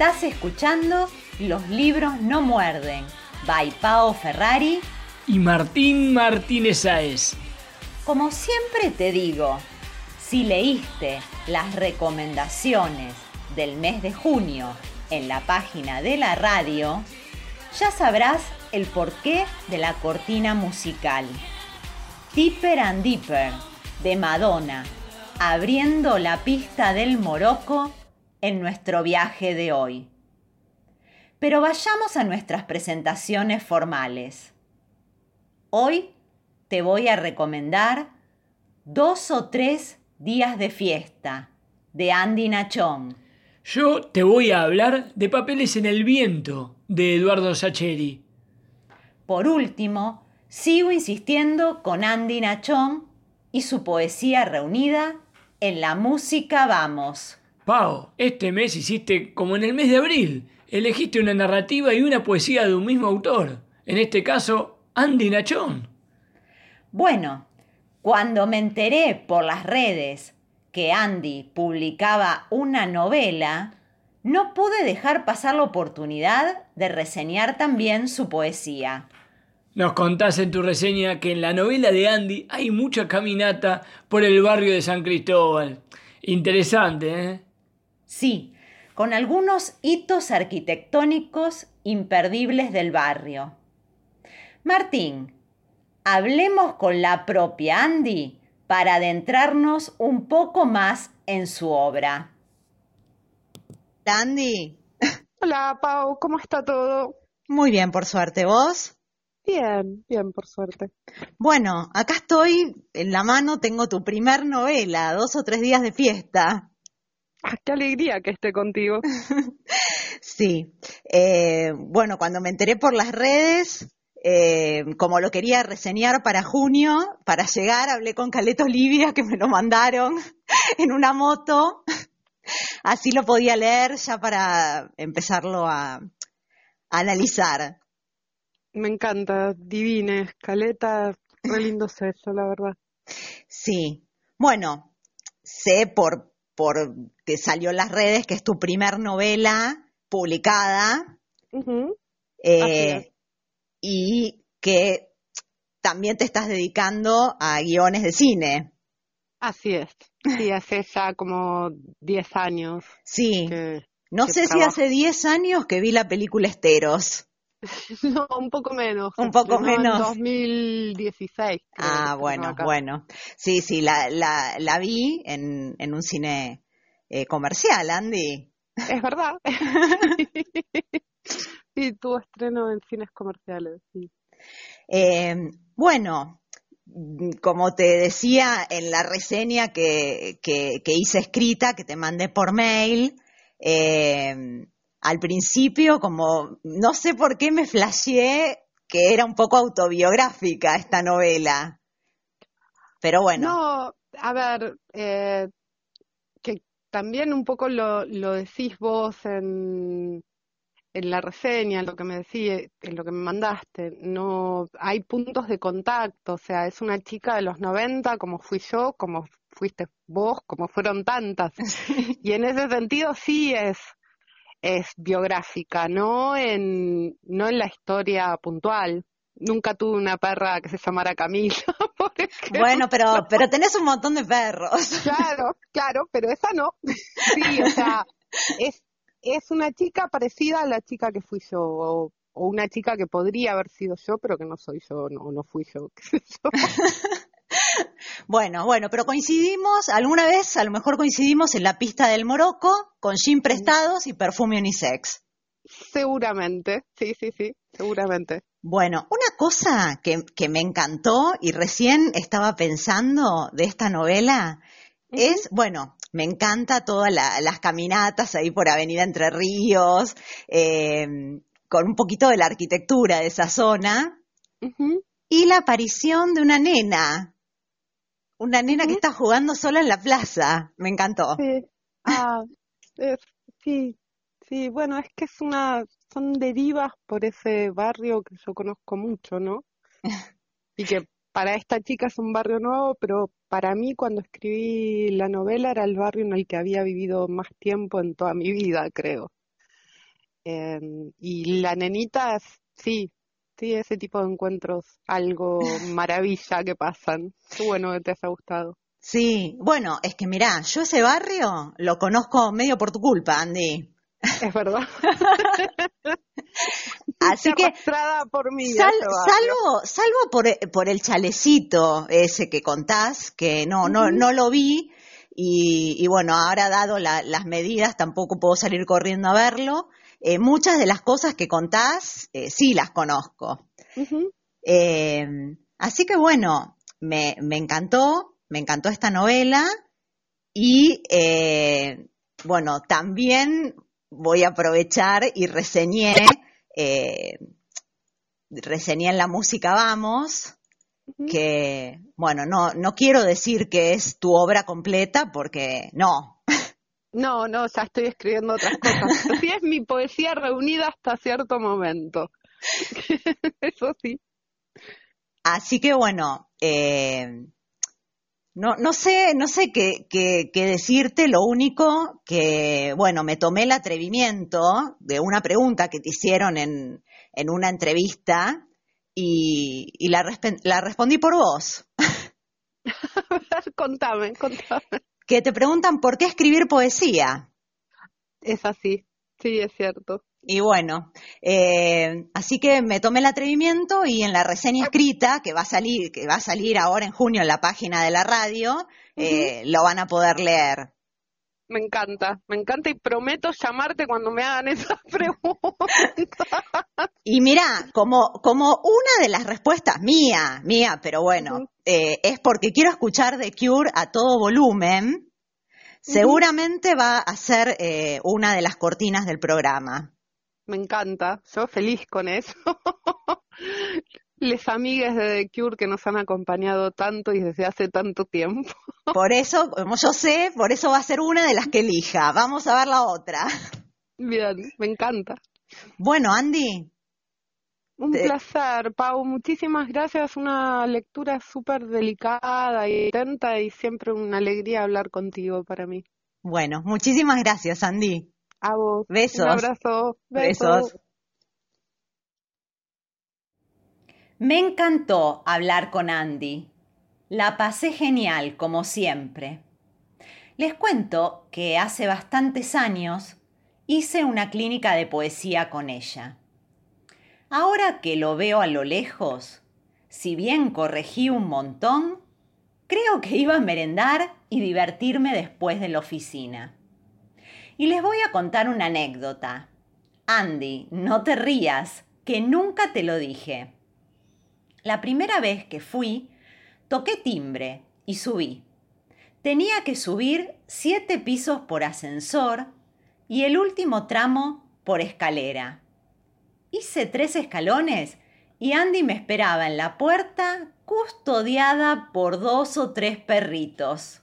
Estás escuchando Los libros no muerden, by Pao Ferrari. Y Martín Martínez Sáez. Como siempre te digo, si leíste las recomendaciones del mes de junio en la página de la radio, ya sabrás el porqué de la cortina musical. Deeper and Deeper de Madonna, abriendo la pista del Morocco en nuestro viaje de hoy. Pero vayamos a nuestras presentaciones formales. Hoy te voy a recomendar dos o tres días de fiesta de Andy Nachón. Yo te voy a hablar de Papeles en el Viento de Eduardo Sacheri. Por último, sigo insistiendo con Andy Nachón y su poesía reunida en La Música Vamos. Pau, este mes hiciste como en el mes de abril. Elegiste una narrativa y una poesía de un mismo autor. En este caso, Andy Nachón. Bueno, cuando me enteré por las redes que Andy publicaba una novela, no pude dejar pasar la oportunidad de reseñar también su poesía. Nos contás en tu reseña que en la novela de Andy hay mucha caminata por el barrio de San Cristóbal. Interesante, ¿eh? Sí, con algunos hitos arquitectónicos imperdibles del barrio. Martín, hablemos con la propia Andy para adentrarnos un poco más en su obra. Andy. Hola, Pau, ¿cómo está todo? Muy bien, por suerte. ¿Vos? Bien, bien, por suerte. Bueno, acá estoy en la mano, tengo tu primer novela, dos o tres días de fiesta. Ah, qué alegría que esté contigo. sí. Eh, bueno, cuando me enteré por las redes, eh, como lo quería reseñar para junio, para llegar, hablé con Caleto Olivia, que me lo mandaron en una moto. Así lo podía leer ya para empezarlo a analizar. Me encanta, divina, escaleta, re lindo eso, la verdad. Sí, bueno, sé por, por que salió en las redes que es tu primer novela publicada eh, y que también te estás dedicando a guiones de cine. Así es, sí, hace ya como 10 años. Sí, no sé si hace 10 años que vi la película Esteros. No, un poco menos. Un poco menos. 2016. Ah, bueno, bueno. Sí, sí, la, la, la vi en, en un cine eh, comercial, Andy. Es verdad. sí, tuvo estreno en cines comerciales, sí. Eh, bueno, como te decía en la reseña que, que, que hice escrita, que te mandé por mail, eh, al principio, como no sé por qué me flasheé que era un poco autobiográfica esta novela. Pero bueno. No, a ver, eh, que también un poco lo, lo decís vos en, en la reseña, lo que me decís, en lo que me mandaste, no hay puntos de contacto, o sea, es una chica de los 90 como fui yo, como fuiste vos, como fueron tantas. Y en ese sentido sí es es biográfica, no en, no en la historia puntual. Nunca tuve una perra que se llamara Camila, Bueno, pero, pero tenés un montón de perros. Claro, claro, pero esa no. Sí, o sea, es, es una chica parecida a la chica que fui yo, o, una chica que podría haber sido yo, pero que no soy yo, no, no fui yo, qué sé yo. Bueno, bueno, pero coincidimos, alguna vez a lo mejor coincidimos en la pista del Morocco con Jim Prestados y Perfume Unisex. Seguramente, sí, sí, sí, seguramente. Bueno, una cosa que, que me encantó y recién estaba pensando de esta novela es, bueno, me encanta todas las caminatas ahí por Avenida Entre Ríos, eh, con un poquito de la arquitectura de esa zona, y la aparición de una nena una nena que está jugando sola en la plaza. Me encantó. Sí. Ah, sí, sí. Bueno, es que es una, son derivas por ese barrio que yo conozco mucho, ¿no? Y que para esta chica es un barrio nuevo, pero para mí cuando escribí la novela era el barrio en el que había vivido más tiempo en toda mi vida, creo. Em, y la nenita, sí, sí, ese tipo de encuentros, algo maravilla que pasan. Qué bueno que te haya gustado. Sí, bueno, es que mirá, yo ese barrio lo conozco medio por tu culpa, Andy. Es verdad. Así que por mí salvo salvo por, por, el chalecito ese que contás, que no no no lo vi y, bueno, ahora dado las medidas tampoco puedo salir corriendo a verlo. Eh, muchas de las cosas que contás eh, sí las conozco. Eh, así que bueno, me, me, encantó, me encantó esta novela y bueno, también voy a aprovechar y reseñé, reseñé en la música Vamos, que, bueno, no, no quiero decir que es tu obra completa porque no. No, no, ya estoy escribiendo otras cosas. Sí es mi poesía reunida hasta cierto momento. Eso sí. Así que bueno, eh, no, no sé, no sé qué, qué, decirte, lo único que, bueno, me tomé el atrevimiento de una pregunta que te hicieron en, en una entrevista y, y la, la respondí por vos. contame, contame. Que te preguntan por qué escribir poesía. Es así, sí, es cierto. Y bueno, eh, así que me tomé el atrevimiento y en la reseña escrita que va a salir, que va a salir ahora en junio en la página de la radio, eh, lo van a poder leer. Me encanta, me encanta y prometo llamarte cuando me hagan esas preguntas. Y mira, como, como una de las respuestas mía, mía, pero bueno, eh, es porque quiero escuchar The Cure a todo volumen. Seguramente va a ser una de las cortinas del programa me encanta, yo feliz con eso. Les amigues de The Cure que nos han acompañado tanto y desde hace tanto tiempo. Por eso, como yo sé, por eso va a ser una de las que elija. Vamos a ver la otra. Bien, me encanta. Bueno, Andy. Un placer, Pau. Muchísimas gracias. Una lectura súper delicada y atenta y siempre una alegría hablar contigo para mí. Bueno, muchísimas gracias, Andy. A vos. Besos. Un abrazo. Besos. Me encantó hablar con Andy. La pasé genial, como siempre. Les cuento que hace bastantes años hice una clínica de poesía con ella. Ahora que lo veo a lo lejos, si bien corregí un montón, creo que iba a merendar y divertirme después de la oficina. Y les voy a contar una anécdota. Andy, no te rías, que nunca te lo dije. La primera vez que fui, toqué timbre y subí. Tenía que subir siete pisos por ascensor y el último tramo por escalera. Hice tres escalones y Andy me esperaba en la puerta custodiada por dos o tres perritos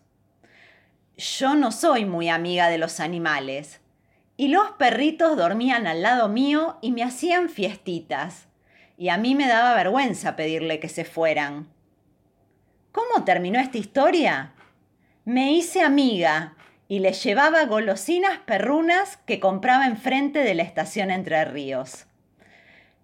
yo no soy muy amiga de los animales. Y los perritos dormían al lado mío y me hacían fiestitas. Y a mí me daba vergüenza pedirle que se fueran. ¿Cómo terminó esta historia? Me hice amiga y le llevaba golosinas perrunas que compraba enfrente de la estación Entre Ríos.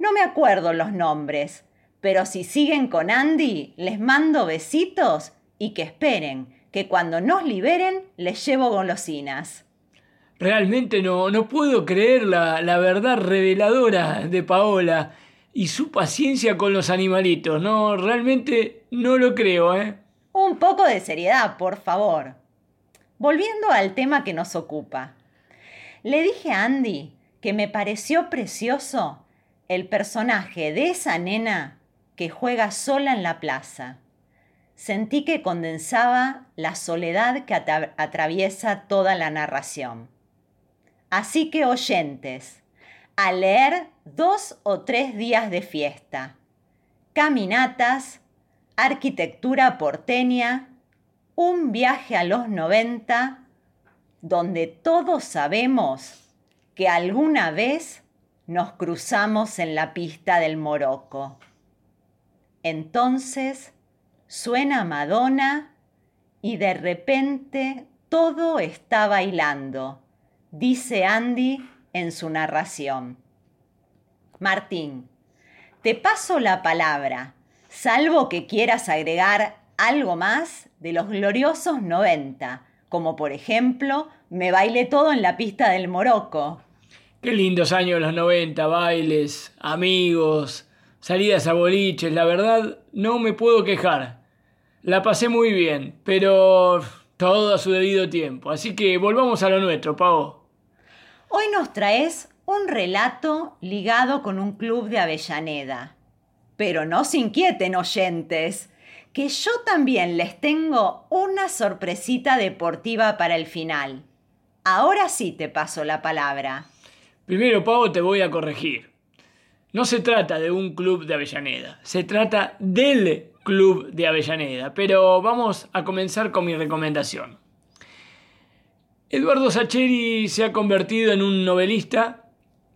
No me acuerdo los nombres, pero si siguen con Andy, les mando besitos y que esperen, que cuando nos liberen les llevo golosinas. Realmente no, no puedo creer la, la verdad reveladora de Paola y su paciencia con los animalitos. No, realmente no lo creo, ¿eh? Un poco de seriedad, por favor. Volviendo al tema que nos ocupa. Le dije a Andy que me pareció precioso el personaje de esa nena que juega sola en la plaza sentí que condensaba la soledad que atraviesa toda la narración. Así que oyentes, a leer dos o tres días de fiesta, caminatas, arquitectura porteña, un viaje a los 90, donde todos sabemos que alguna vez nos cruzamos en la pista del Morocco. Entonces, suena Madonna y de repente todo está bailando, dice Andy en su narración. Martín, te paso la palabra, salvo que quieras agregar algo más de los gloriosos 90, como por ejemplo Me baile todo en la pista del Morocco. Qué lindos años los 90, bailes, amigos, salidas a boliches, la verdad no me puedo quejar. La pasé muy bien, pero todo a su debido tiempo. Así que volvamos a lo nuestro, Pavo. Hoy nos traes un relato ligado con un club de Avellaneda. Pero no se inquieten, oyentes, que yo también les tengo una sorpresita deportiva para el final. Ahora sí te paso la palabra. Primero, Pavo, te voy a corregir. No se trata de un club de Avellaneda, se trata del club de Avellaneda. Pero vamos a comenzar con mi recomendación. Eduardo Sacheri se ha convertido en un novelista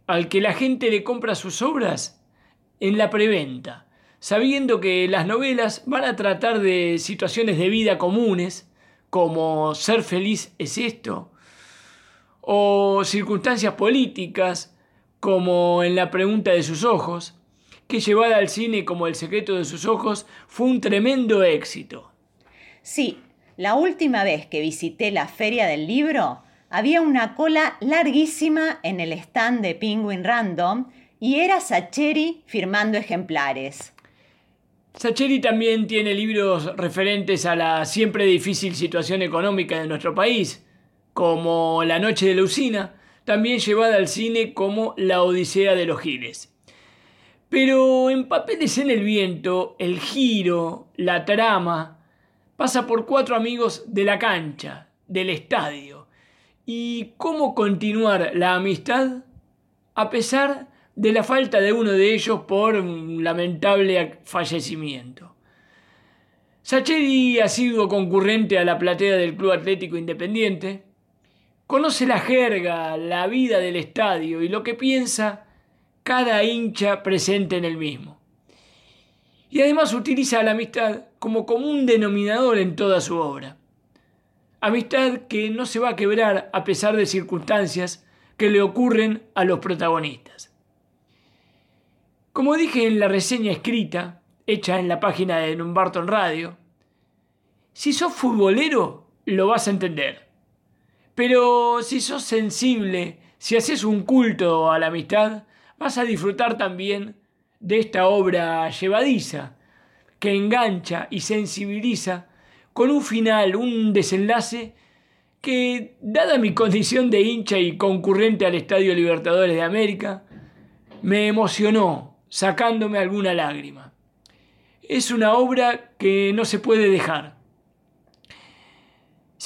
al que la gente le compra sus obras en la preventa, sabiendo que las novelas van a tratar de situaciones de vida comunes, como ser feliz es esto, o circunstancias políticas, como en la pregunta de sus ojos, que llevada al cine como El secreto de sus ojos fue un tremendo éxito. Sí, la última vez que visité la feria del libro, había una cola larguísima en el stand de Penguin Random y era Sacheri firmando ejemplares. Sacheri también tiene libros referentes a la siempre difícil situación económica de nuestro país, como La Noche de Lucina, también llevada al cine como La Odisea de los Giles. Pero en Papeles en el Viento, el giro, la trama, pasa por cuatro amigos de la cancha, del estadio. ¿Y cómo continuar la amistad a pesar de la falta de uno de ellos por un lamentable fallecimiento? Sacheri ha sido concurrente a la platea del Club Atlético Independiente, Conoce la jerga, la vida del estadio y lo que piensa cada hincha presente en el mismo. Y además utiliza la amistad como común denominador en toda su obra. Amistad que no se va a quebrar a pesar de circunstancias que le ocurren a los protagonistas. Como dije en la reseña escrita, hecha en la página de Numbarton Radio, si sos futbolero, lo vas a entender. Pero si sos sensible, si haces un culto a la amistad, vas a disfrutar también de esta obra llevadiza, que engancha y sensibiliza con un final, un desenlace que, dada mi condición de hincha y concurrente al Estadio Libertadores de América, me emocionó, sacándome alguna lágrima. Es una obra que no se puede dejar.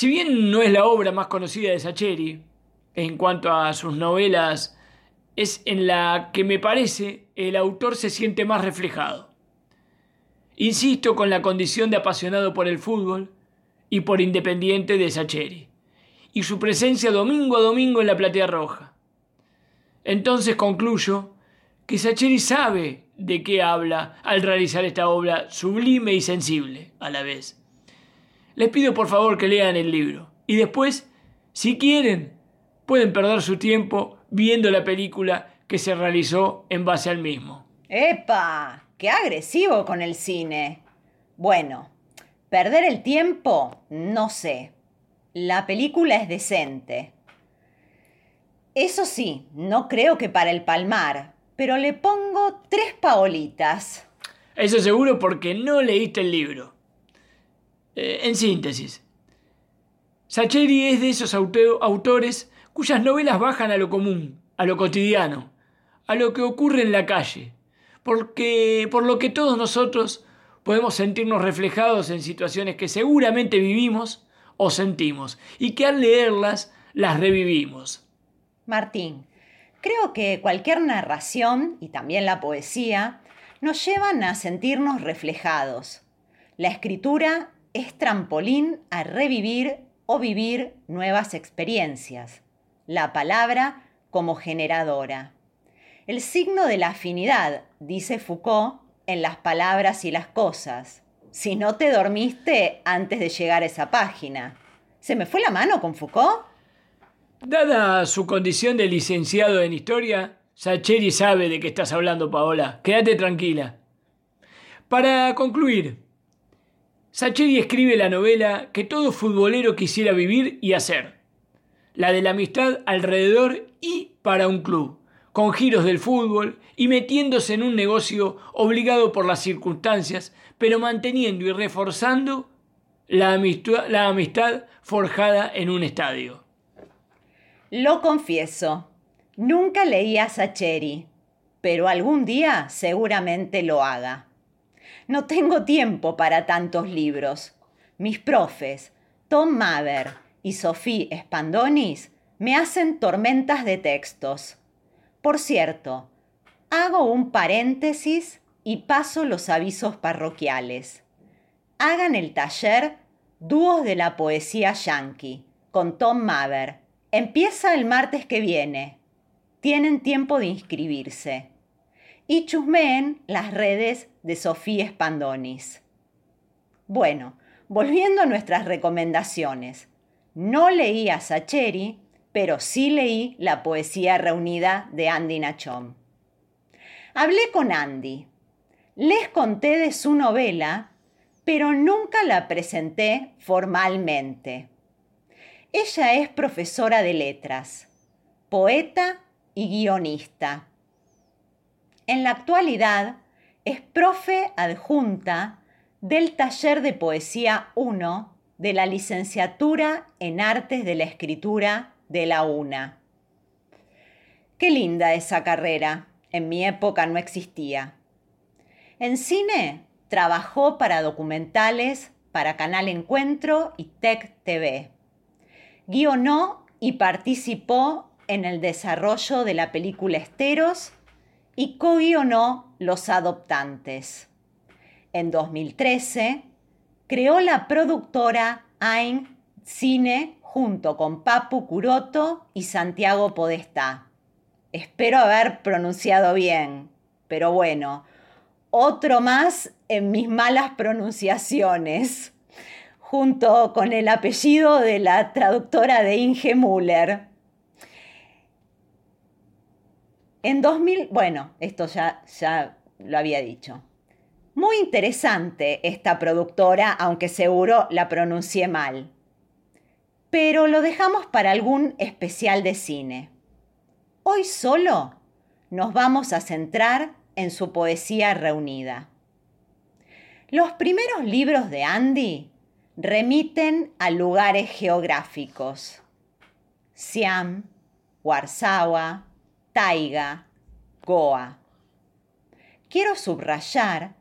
Si bien no es la obra más conocida de Sacheri, en cuanto a sus novelas, es en la que me parece el autor se siente más reflejado. Insisto con la condición de apasionado por el fútbol y por independiente de Sacheri, y su presencia domingo a domingo en la platea roja. Entonces concluyo que Sacheri sabe de qué habla al realizar esta obra sublime y sensible a la vez. Les pido por favor que lean el libro. Y después, si quieren, pueden perder su tiempo viendo la película que se realizó en base al mismo. ¡Epa! ¡Qué agresivo con el cine! Bueno, perder el tiempo, no sé. La película es decente. Eso sí, no creo que para el palmar, pero le pongo tres paolitas. Eso seguro porque no leíste el libro. Eh, en síntesis, Sacheri es de esos autores cuyas novelas bajan a lo común, a lo cotidiano, a lo que ocurre en la calle, porque por lo que todos nosotros podemos sentirnos reflejados en situaciones que seguramente vivimos o sentimos y que al leerlas las revivimos. Martín, creo que cualquier narración y también la poesía nos llevan a sentirnos reflejados. La escritura es trampolín a revivir o vivir nuevas experiencias. La palabra como generadora. El signo de la afinidad, dice Foucault, en las palabras y las cosas. si no te dormiste antes de llegar a esa página. ¿Se me fue la mano con Foucault? Dada su condición de licenciado en historia, Sacheri sabe de qué estás hablando, Paola. Quédate tranquila. Para concluir, Sacheri escribe la novela que todo futbolero quisiera vivir y hacer. La de la amistad alrededor y para un club, con giros del fútbol y metiéndose en un negocio obligado por las circunstancias, pero manteniendo y reforzando la amistad, forjada en un estadio. Lo confieso, nunca leí a Sacheri, pero algún día seguramente lo haga. No tengo tiempo para tantos libros. Mis profes, Tom Maver y Sophie Spandonis, me hacen tormentas de textos. Por cierto, hago un paréntesis y paso los avisos parroquiales. Hagan el taller Dúos de la Poesía Yankee con Tom Maver. Empieza el martes que viene. Tienen tiempo de inscribirse. Y chusmeen las redes de Sofía Spandonis. Bueno, volviendo a nuestras recomendaciones. No leí a Sacheri, pero sí leí la poesía reunida de Andy Nachom. Hablé con Andy. Les conté de su novela pero nunca la presenté formalmente. Ella es profesora de letras, poeta y guionista. En la actualidad es profe adjunta del taller de poesía 1 de la licenciatura en artes de la escritura de la UNA. Qué linda esa carrera. En mi época no existía. En cine Trabajó para documentales, para Canal Encuentro y Tech TV. Guionó y participó en el desarrollo de la película Esteros y co-guionó Los Adoptantes. En 2013 creó la productora AIN Cine junto con Papu Curoto y Santiago Podestá. Espero haber pronunciado bien, pero bueno, otro más en mis malas pronunciaciones, junto con el apellido de la traductora de Inge Müller. En 2000, bueno, esto ya, ya lo había dicho. Muy interesante esta productora, aunque seguro la pronuncié mal. Pero lo dejamos para algún especial de cine. Hoy solo nos vamos a centrar en su poesía reunida. Los primeros libros de Andy remiten a lugares geográficos. Siam, Warsawa, Taiga, Goa. Quiero subrayar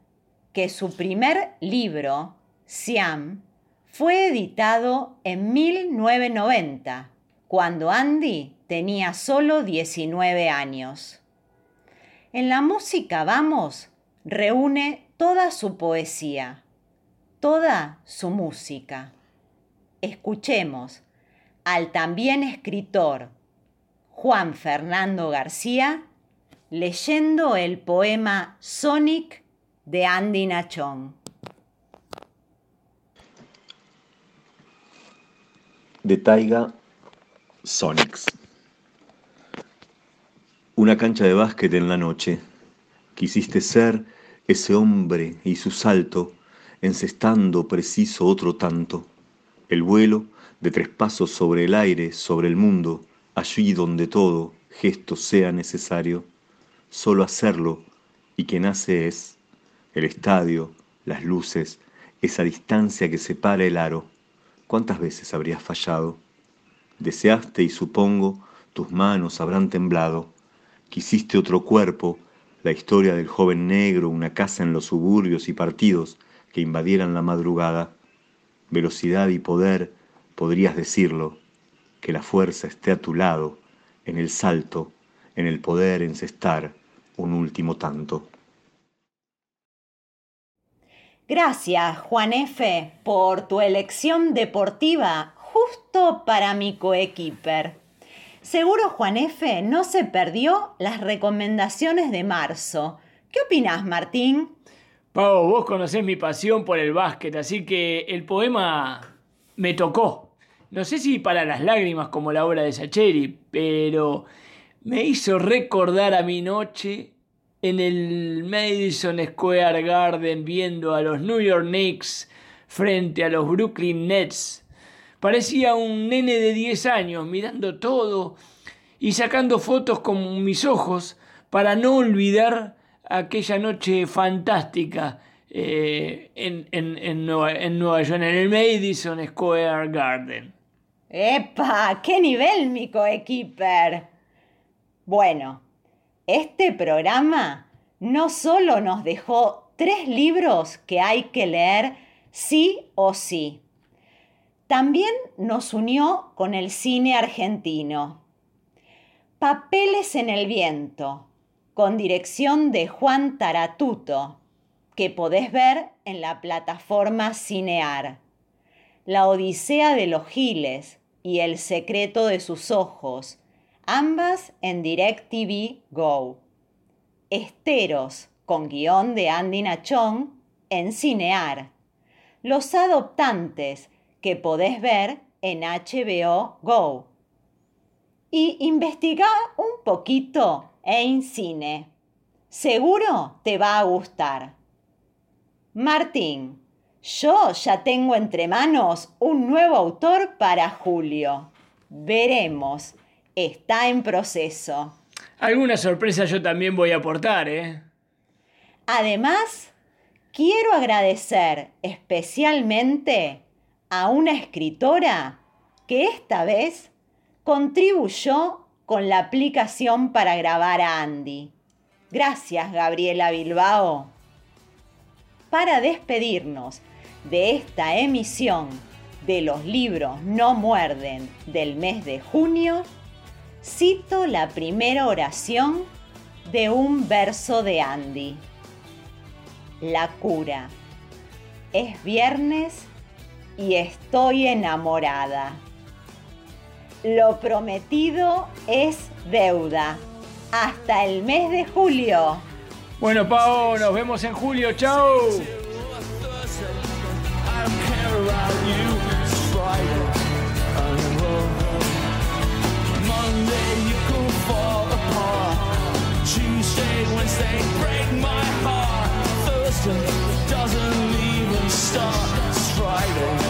que su primer libro, Siam, fue editado en 1990, cuando Andy tenía solo 19 años. En la música Vamos reúne toda su poesía, toda su música. Escuchemos al también escritor Juan Fernando García leyendo el poema Sonic de Andy Nachón. De Taiga Sonics. Una cancha de básquet en la noche. Quisiste ser ese hombre y su salto, encestando preciso otro tanto. El vuelo de tres pasos sobre el aire, sobre el mundo, allí donde todo gesto sea necesario. Solo hacerlo y que nace es el estadio, las luces, esa distancia que separa el aro. ¿Cuántas veces habrías fallado? Deseaste y supongo tus manos habrán temblado Quisiste otro cuerpo, la historia del joven negro, una casa en los suburbios y partidos que invadieran la madrugada. Velocidad y poder, podrías decirlo, que la fuerza esté a tu lado, en el salto, en el poder encestar un último tanto. Gracias, Juan F., por tu elección deportiva justo para mi coequiper. Seguro Juan F. no se perdió las recomendaciones de marzo. ¿Qué opinas, Martín? Pau, vos conocés mi pasión por el básquet, así que el poema me tocó. No sé si para las lágrimas como la obra de Sacheri, pero me hizo recordar a mi noche en el Madison Square Garden viendo a los New York Knicks frente a los Brooklyn Nets. Parecía un nene de 10 años mirando todo y sacando fotos con mis ojos para no olvidar aquella noche fantástica eh, en, en, Nueva, en Nueva York, en el Madison Square Garden. ¡Epa! ¡Qué nivel, mi coequiper! Bueno, este programa no solo nos dejó tres libros que hay que leer sí o sí, también nos unió con el cine argentino. Papeles en el viento, con dirección de Juan Taratuto, que podés ver en la plataforma Cinear. La Odisea de los Giles y El secreto de sus ojos, ambas en DirecTV Go. Esteros, con guion de Andy Nachón, en Cinear. Los adoptantes, que podés ver en HBO Go. Y investiga un poquito en cine. Seguro te va a gustar. Martín, yo ya tengo entre manos un nuevo autor para Julio. Veremos está en proceso. Alguna sorpresa yo también voy a aportar, ¿eh? Además, quiero agradecer especialmente a una escritora que esta vez contribuyó con la aplicación para grabar a Andy. Gracias, Gabriela Bilbao. Para despedirnos de esta emisión de los libros No muerden del mes de junio, cito la primera oración de un verso de Andy. La cura. Es viernes y estoy enamorada. Lo prometido es deuda. Hasta el mes de julio. Bueno, Pau, nos vemos en julio. Chao. Wednesday break my heart. Thursday doesn't even start. It's Friday.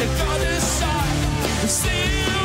to the other side. We'll.